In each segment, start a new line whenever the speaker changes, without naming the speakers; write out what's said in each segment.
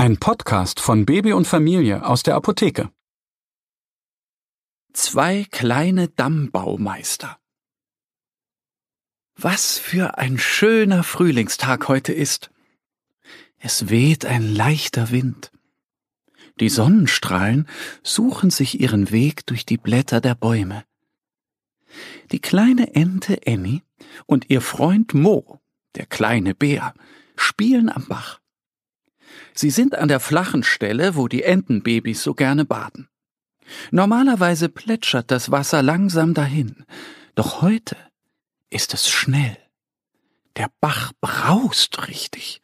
Ein Podcast von Baby und Familie aus der Apotheke. Zwei kleine Dammbaumeister. Was für ein schöner Frühlingstag heute ist. Es weht ein leichter Wind. Die Sonnenstrahlen suchen sich ihren Weg durch die Blätter der Bäume. Die kleine Ente Annie und ihr Freund Mo, der kleine Bär, spielen am Bach. Sie sind an der flachen Stelle, wo die Entenbabys so gerne baden. Normalerweise plätschert das Wasser langsam dahin, doch heute ist es schnell. Der Bach braust richtig.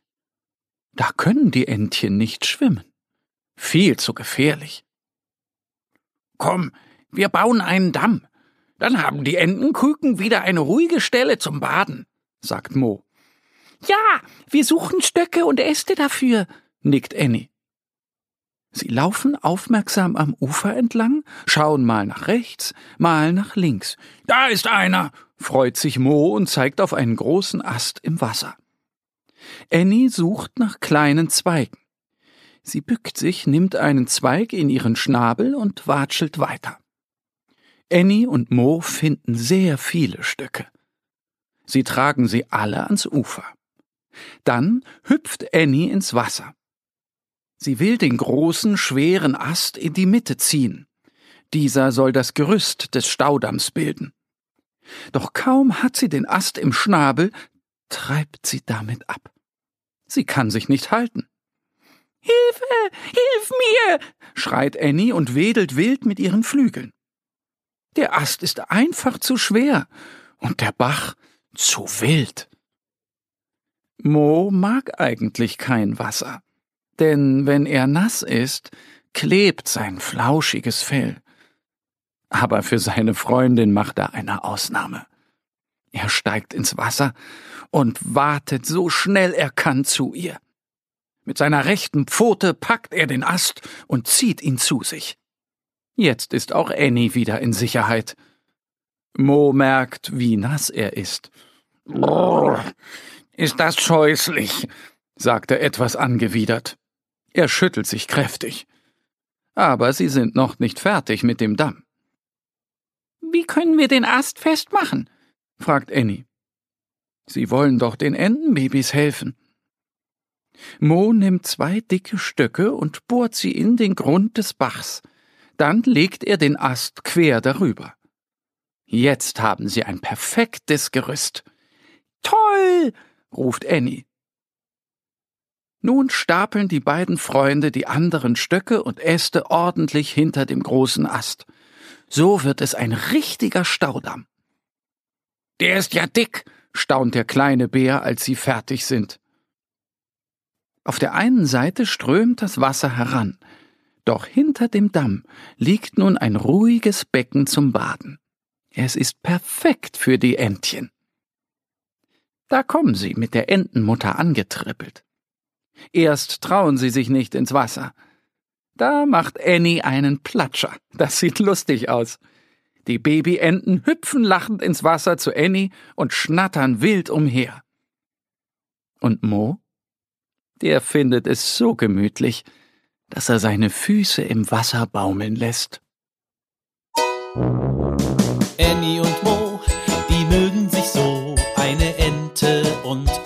Da können die Entchen nicht schwimmen. Viel zu gefährlich. Komm, wir bauen einen Damm. Dann haben die Entenküken wieder eine ruhige Stelle zum Baden, sagt Mo. Ja, wir suchen Stöcke und Äste dafür, nickt Annie. Sie laufen aufmerksam am Ufer entlang, schauen mal nach rechts, mal nach links. Da ist einer, freut sich Mo und zeigt auf einen großen Ast im Wasser. Annie sucht nach kleinen Zweigen. Sie bückt sich, nimmt einen Zweig in ihren Schnabel und watschelt weiter. Annie und Mo finden sehr viele Stöcke. Sie tragen sie alle ans Ufer. Dann hüpft Annie ins Wasser. Sie will den großen, schweren Ast in die Mitte ziehen. Dieser soll das Gerüst des Staudamms bilden. Doch kaum hat sie den Ast im Schnabel, treibt sie damit ab. Sie kann sich nicht halten. Hilfe, hilf mir! schreit Annie und wedelt wild mit ihren Flügeln. Der Ast ist einfach zu schwer und der Bach zu wild. Mo mag eigentlich kein Wasser denn wenn er nass ist, klebt sein flauschiges Fell. Aber für seine Freundin macht er eine Ausnahme. Er steigt ins Wasser und wartet so schnell er kann zu ihr. Mit seiner rechten Pfote packt er den Ast und zieht ihn zu sich. Jetzt ist auch Annie wieder in Sicherheit. Mo merkt, wie nass er ist. Brrr, ist das scheußlich, sagt er etwas angewidert. Er schüttelt sich kräftig. Aber sie sind noch nicht fertig mit dem Damm. Wie können wir den Ast festmachen? fragt Annie. Sie wollen doch den Entenbabys helfen. Mo nimmt zwei dicke Stöcke und bohrt sie in den Grund des Bachs. Dann legt er den Ast quer darüber. Jetzt haben sie ein perfektes Gerüst. Toll! ruft Annie. Nun stapeln die beiden Freunde die anderen Stöcke und Äste ordentlich hinter dem großen Ast. So wird es ein richtiger Staudamm. Der ist ja dick, staunt der kleine Bär, als sie fertig sind. Auf der einen Seite strömt das Wasser heran, doch hinter dem Damm liegt nun ein ruhiges Becken zum Baden. Es ist perfekt für die Entchen. Da kommen sie mit der Entenmutter angetrippelt. Erst trauen sie sich nicht ins Wasser. Da macht Annie einen Platscher. Das sieht lustig aus. Die Babyenten hüpfen lachend ins Wasser zu Annie und schnattern wild umher. Und Mo? Der findet es so gemütlich, dass er seine Füße im Wasser baumeln lässt.
Annie und Mo, die mögen sich so, eine Ente und